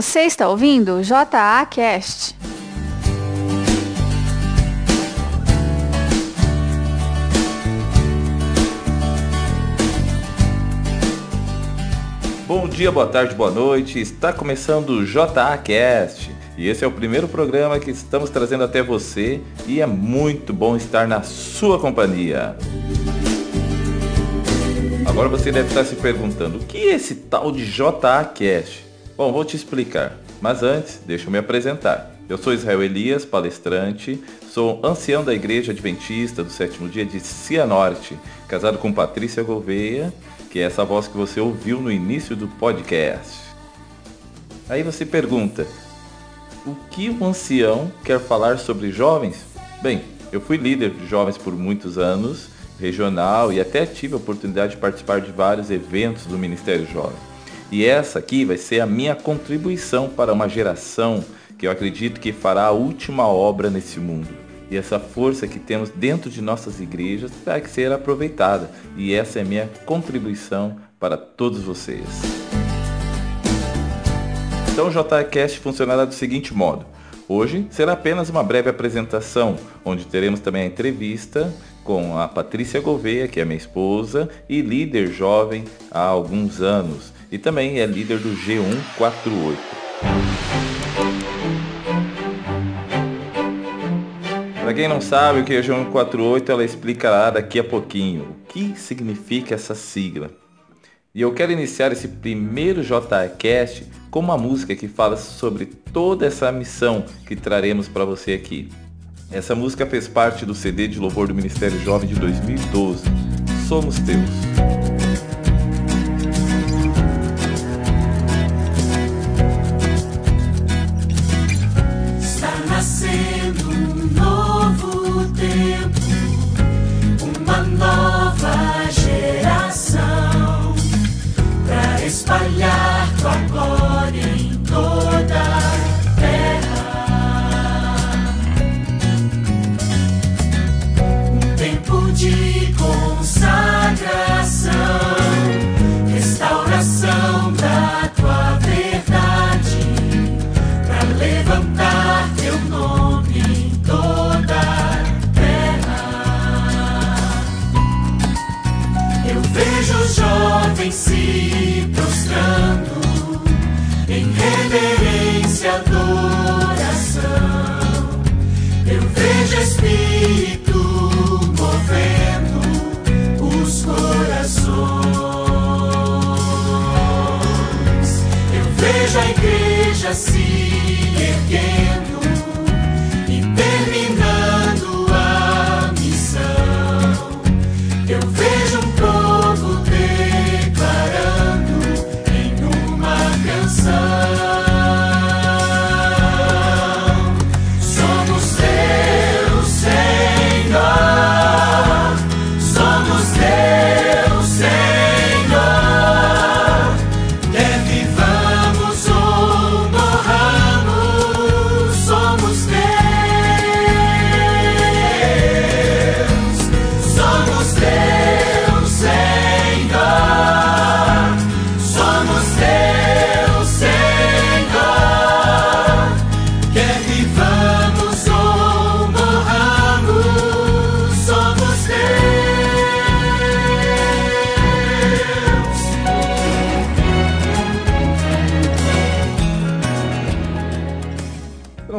Você está ouvindo JA Cast. Bom dia, boa tarde, boa noite. Está começando o JA Cast. E esse é o primeiro programa que estamos trazendo até você e é muito bom estar na sua companhia. Agora você deve estar se perguntando, o que é esse tal de JA Cast? Bom, vou te explicar. Mas antes, deixa eu me apresentar. Eu sou Israel Elias, palestrante, sou ancião da Igreja Adventista do Sétimo Dia de Cianorte, casado com Patrícia Gouveia que é essa voz que você ouviu no início do podcast. Aí você pergunta: o que o ancião quer falar sobre jovens? Bem, eu fui líder de jovens por muitos anos, regional, e até tive a oportunidade de participar de vários eventos do Ministério Jovem. E essa aqui vai ser a minha contribuição para uma geração que eu acredito que fará a última obra nesse mundo e essa força que temos dentro de nossas igrejas vai ser aproveitada. E essa é a minha contribuição para todos vocês. Então o JCast funcionará do seguinte modo. Hoje será apenas uma breve apresentação, onde teremos também a entrevista com a Patrícia Gouveia, que é minha esposa e líder jovem há alguns anos, e também é líder do G148. Para quem não sabe o que é G148, ela explicará daqui a pouquinho o que significa essa sigla. E eu quero iniciar esse primeiro JCast com uma música que fala sobre toda essa missão que traremos para você aqui. Essa música fez parte do CD de louvor do Ministério Jovem de 2012, Somos Teus. reverência, adoração. Eu vejo Espírito.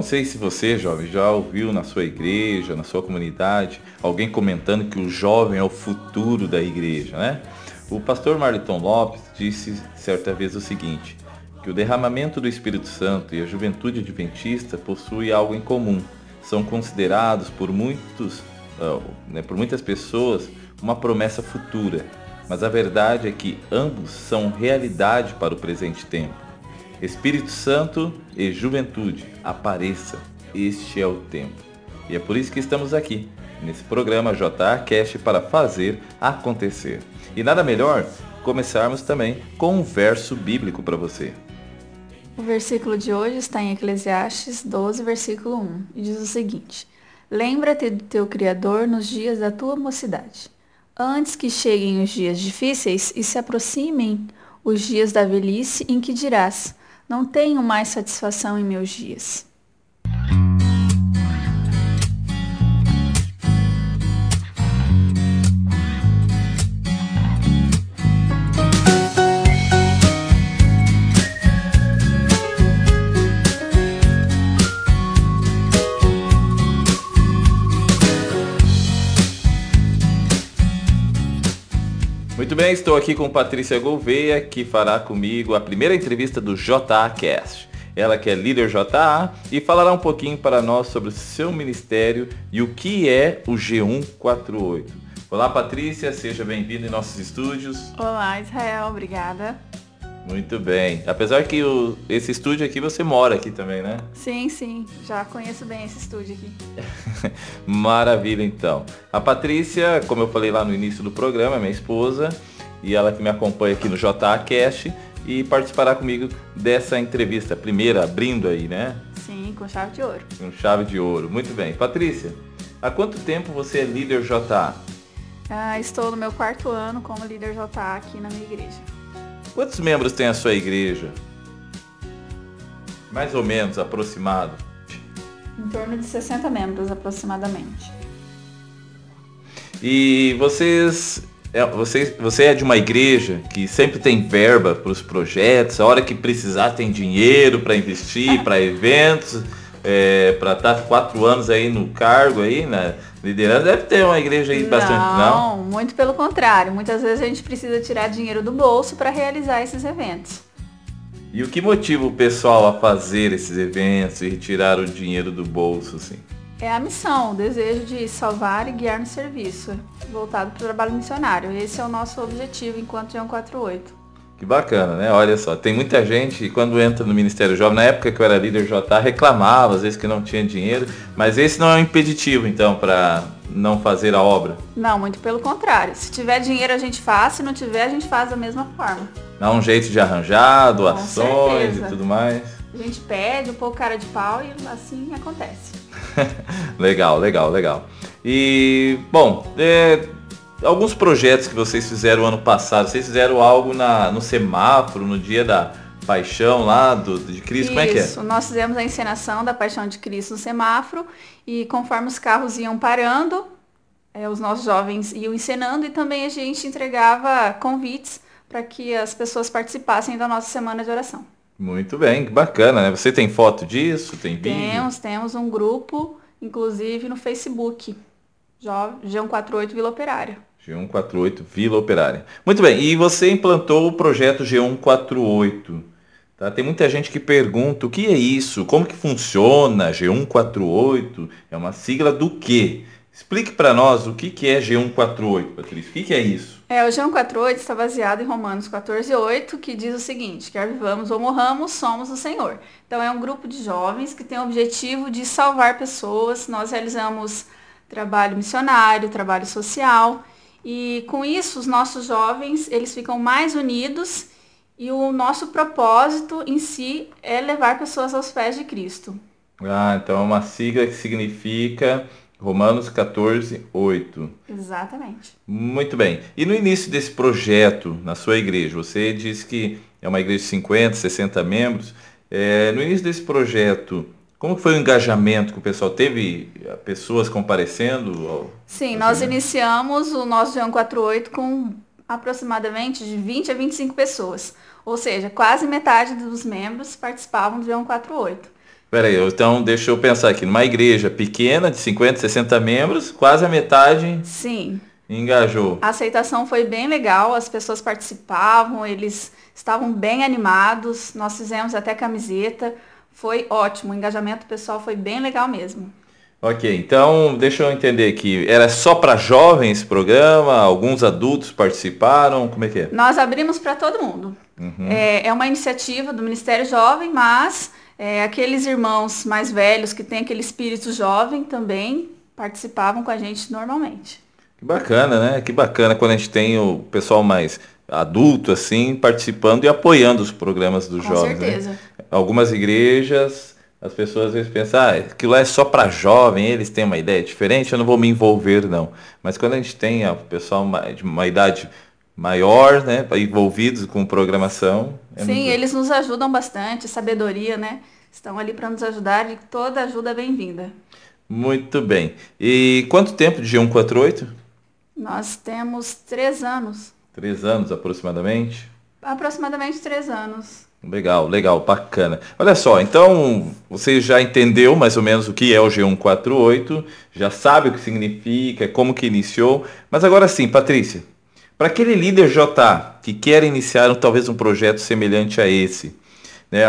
Sei se você, jovem, já ouviu na sua igreja, na sua comunidade, alguém comentando que o jovem é o futuro da igreja, né? O pastor Marliton Lopes disse certa vez o seguinte, que o derramamento do Espírito Santo e a juventude adventista possuem algo em comum. São considerados por muitos, uh, né, por muitas pessoas, uma promessa futura. Mas a verdade é que ambos são realidade para o presente tempo. Espírito Santo e juventude, apareça. Este é o tempo. E é por isso que estamos aqui, nesse programa JA para fazer acontecer. E nada melhor começarmos também com um verso bíblico para você. O versículo de hoje está em Eclesiastes 12, versículo 1, e diz o seguinte: Lembra-te do teu Criador nos dias da tua mocidade, antes que cheguem os dias difíceis e se aproximem os dias da velhice em que dirás: Não tenho mais satisfação em meus dias. Muito bem, estou aqui com Patrícia Gouveia, que fará comigo a primeira entrevista do JA Cast. Ela que é líder JA e falará um pouquinho para nós sobre o seu ministério e o que é o G148. Olá Patrícia, seja bem-vinda em nossos estúdios. Olá Israel, obrigada. Muito bem. Apesar que o, esse estúdio aqui você mora aqui também, né? Sim, sim. Já conheço bem esse estúdio aqui. Maravilha, então. A Patrícia, como eu falei lá no início do programa, é minha esposa e ela que me acompanha aqui no JA Cast e participará comigo dessa entrevista, primeira abrindo aí, né? Sim, com chave de ouro. Com chave de ouro. Muito bem. Patrícia, há quanto tempo você é líder JA? Ah, estou no meu quarto ano como líder JA aqui na minha igreja. Quantos membros tem a sua igreja? Mais ou menos, aproximado. Em torno de 60 membros aproximadamente. E vocês, é, você, você é de uma igreja que sempre tem verba para os projetos, a hora que precisar tem dinheiro para investir, para eventos, é, para estar tá quatro anos aí no cargo aí, né? Liderança deve ter uma igreja aí não, bastante. Não, muito pelo contrário. Muitas vezes a gente precisa tirar dinheiro do bolso para realizar esses eventos. E o que motiva o pessoal a fazer esses eventos e retirar o dinheiro do bolso, assim? É a missão, o desejo de salvar e guiar no serviço, voltado para o trabalho missionário. Esse é o nosso objetivo enquanto João 48. Que bacana, né? Olha só, tem muita gente quando entra no Ministério Jovem, na época que eu era líder JA, reclamava às vezes que não tinha dinheiro, mas esse não é um impeditivo então para não fazer a obra. Não, muito pelo contrário. Se tiver dinheiro a gente faz, se não tiver a gente faz da mesma forma. Dá um jeito de arranjar, doações e tudo mais. A gente pede um pouco cara de pau e assim acontece. legal, legal, legal. E, bom, é, alguns projetos que vocês fizeram ano passado, vocês fizeram algo na, no semáforo, no dia da paixão lá do, de Cristo, Isso, como é que é? Isso, nós fizemos a encenação da paixão de Cristo no semáforo e conforme os carros iam parando, é, os nossos jovens iam encenando e também a gente entregava convites para que as pessoas participassem da nossa semana de oração. Muito bem, que bacana, né? Você tem foto disso? Tem vídeo? Temos, temos um grupo, inclusive no Facebook, G148 Vila Operária. G148 Vila Operária. Muito bem, e você implantou o projeto G148. Tá? Tem muita gente que pergunta o que é isso, como que funciona G148, é uma sigla do quê? Explique para nós o que, que é G148, Patrícia. O que, que é isso? É, o G148 está baseado em Romanos 14,8, que diz o seguinte, quer vivamos ou morramos, somos o Senhor. Então é um grupo de jovens que tem o objetivo de salvar pessoas. Nós realizamos trabalho missionário, trabalho social, e com isso, os nossos jovens, eles ficam mais unidos e o nosso propósito em si é levar pessoas aos pés de Cristo. Ah, então é uma sigla que significa Romanos 14, 8. Exatamente. Muito bem. E no início desse projeto na sua igreja, você disse que é uma igreja de 50, 60 membros. É, no início desse projeto, como foi o engajamento que o pessoal teve? Pessoas comparecendo? Sim, nós iniciamos o nosso João 48 com aproximadamente de 20 a 25 pessoas. Ou seja, quase metade dos membros participavam do João 48. Peraí, então deixa eu pensar aqui. Numa igreja pequena, de 50, 60 membros, quase a metade Sim. engajou. A aceitação foi bem legal, as pessoas participavam, eles estavam bem animados, nós fizemos até camiseta foi ótimo. O engajamento pessoal foi bem legal mesmo. Ok, então deixa eu entender aqui. Era só para jovens programa? Alguns adultos participaram? Como é que é? Nós abrimos para todo mundo. Uhum. É, é, uma iniciativa do Ministério Jovem, mas é, aqueles irmãos mais velhos que têm aquele espírito jovem também participavam com a gente normalmente. Que bacana, né? Que bacana quando a gente tem o pessoal mais adulto assim participando e apoiando os programas dos com jovens. Com né? certeza. Né? algumas igrejas, as pessoas às vezes pensam, ah, aquilo é só para jovem, eles têm uma ideia diferente, eu não vou me envolver não. Mas quando a gente tem o pessoal de uma idade maior, né, envolvidos com programação. É Sim, muito... eles nos ajudam bastante, sabedoria, né? Estão ali para nos ajudar e toda ajuda é bem-vinda. Muito bem. E quanto tempo de G148? Nós temos três anos. Três anos aproximadamente? Aproximadamente três anos. Legal, legal, bacana. Olha só, então você já entendeu mais ou menos o que é o G148, já sabe o que significa, como que iniciou, mas agora sim, Patrícia, para aquele líder J que quer iniciar talvez um projeto semelhante a esse, né,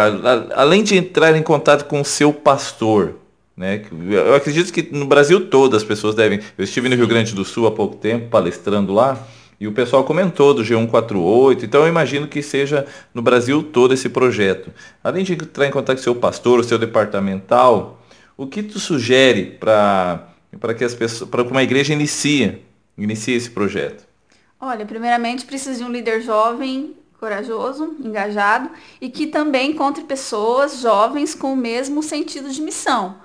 além de entrar em contato com o seu pastor, né, eu acredito que no Brasil todo as pessoas devem. Eu estive no Rio Grande do Sul há pouco tempo, palestrando lá, e o pessoal comentou do G148, então eu imagino que seja no Brasil todo esse projeto. Além de entrar em contato com o seu pastor, o seu departamental, o que tu sugere para que as pessoas, para que uma igreja inicie, inicie esse projeto? Olha, primeiramente precisa de um líder jovem, corajoso, engajado e que também encontre pessoas jovens com o mesmo sentido de missão.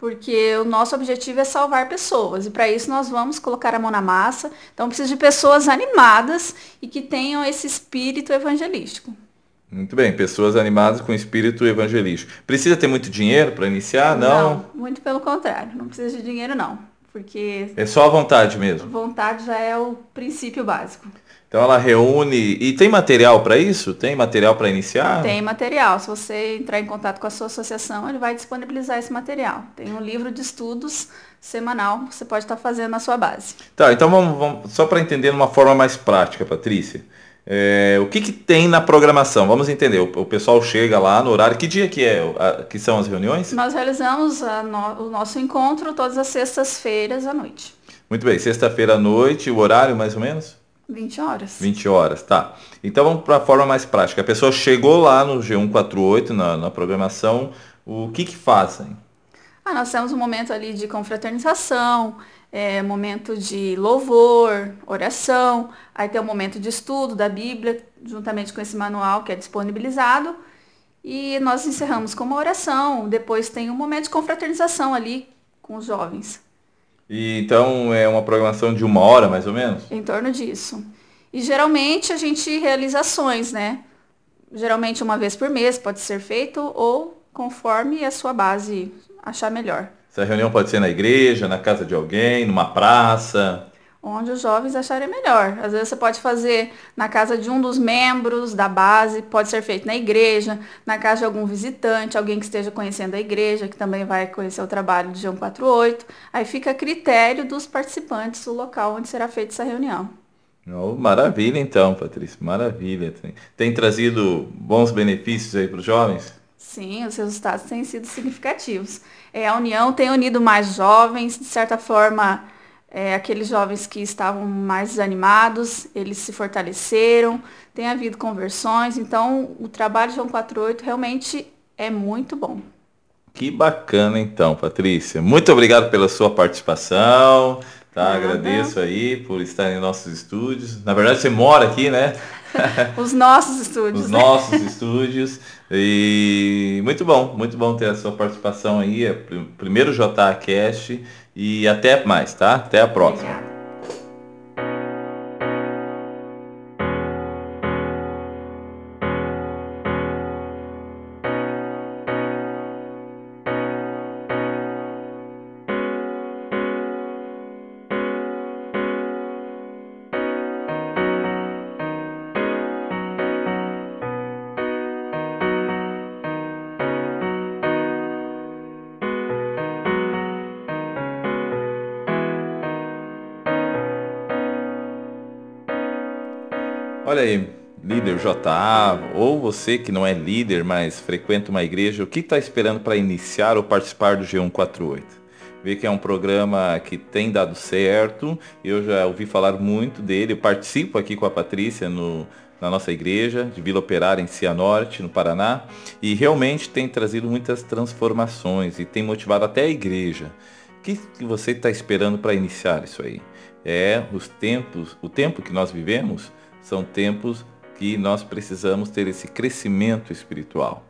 Porque o nosso objetivo é salvar pessoas e para isso nós vamos colocar a mão na massa. Então precisa de pessoas animadas e que tenham esse espírito evangelístico. Muito bem, pessoas animadas com espírito evangelístico. Precisa ter muito dinheiro para iniciar? Não? Não, muito pelo contrário, não precisa de dinheiro não porque... É só a vontade mesmo? Vontade já é o princípio básico. Então ela reúne. E tem material para isso? Tem material para iniciar? Tem material. Se você entrar em contato com a sua associação, ele vai disponibilizar esse material. Tem um livro de estudos semanal que você pode estar fazendo na sua base. Tá, então vamos, vamos só para entender de uma forma mais prática, Patrícia. É, o que, que tem na programação? Vamos entender. O, o, pessoal chega lá no horário. Que dia que é? A, que são as reuniões? Nós realizamos no, o nosso encontro todas as sextas-feiras à noite. Muito bem. Sexta-feira à noite, o horário mais ou menos? 20 horas. 20 horas, tá. Então vamos para a forma mais prática. A pessoa chegou lá no G148, na, na programação, o que que fazem? Ah, nós temos um momento ali de confraternização, é, momento de louvor, oração, aí tem o um momento de estudo da Bíblia, juntamente com esse manual que é disponibilizado. E nós encerramos com uma oração, depois tem um momento de confraternização ali com os jovens. E então é uma programação de uma hora mais ou menos? Em torno disso. E geralmente a gente realiza ações, né? Geralmente uma vez por mês pode ser feito ou conforme a sua base achar melhor. Essa reunião pode ser na igreja, na casa de alguém, numa praça. Onde os jovens acharem melhor. Às vezes você pode fazer na casa de um dos membros da base, pode ser feito na igreja, na casa de algum visitante, alguém que esteja conhecendo a igreja, que também vai conhecer o trabalho do João 48. Aí fica a critério dos participantes o local onde será feita essa reunião. Oh, maravilha então, Patrícia, maravilha. Tem, tem trazido bons benefícios aí para os jovens? Sim, os resultados têm sido significativos. É, a União tem unido mais jovens, de certa forma, é, aqueles jovens que estavam mais desanimados, eles se fortaleceram, tem havido conversões, então o trabalho de João 48 realmente é muito bom. Que bacana então, Patrícia. Muito obrigado pela sua participação. Tá, agradeço aí por estar em nossos estúdios. Na verdade, você mora aqui, né? Os nossos estúdios. Os né? nossos estúdios. E muito bom, muito bom ter a sua participação aí. É primeiro JA Cast e até mais, tá? Até a próxima. Olha aí, líder JA, ou você que não é líder, mas frequenta uma igreja, o que está esperando para iniciar ou participar do G148? Vê que é um programa que tem dado certo, eu já ouvi falar muito dele, eu participo aqui com a Patrícia no, na nossa igreja de Vila Operária em Cianorte, no Paraná, e realmente tem trazido muitas transformações e tem motivado até a igreja. O que, que você está esperando para iniciar isso aí? É os tempos, o tempo que nós vivemos são tempos que nós precisamos ter esse crescimento espiritual.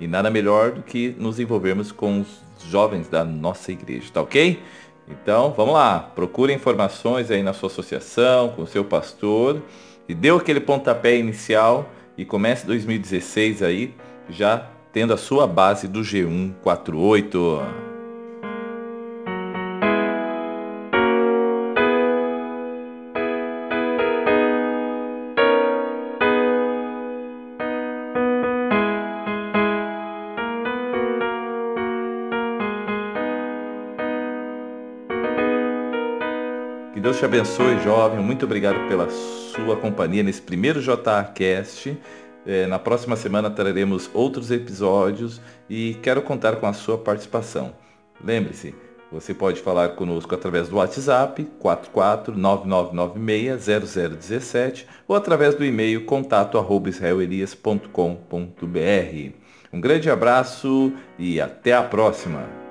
E nada melhor do que nos envolvermos com os jovens da nossa igreja, tá ok? Então, vamos lá, procure informações aí na sua associação, com o seu pastor e deu aquele pontapé inicial e comece 2016 aí já tendo a sua base do G148. Que Deus te abençoe, jovem. Muito obrigado pela sua companhia nesse primeiro JAcast. É, na próxima semana traremos outros episódios e quero contar com a sua participação. Lembre-se, você pode falar conosco através do WhatsApp 4499960017 ou através do e-mail contato@israelelias.com.br. Um grande abraço e até a próxima.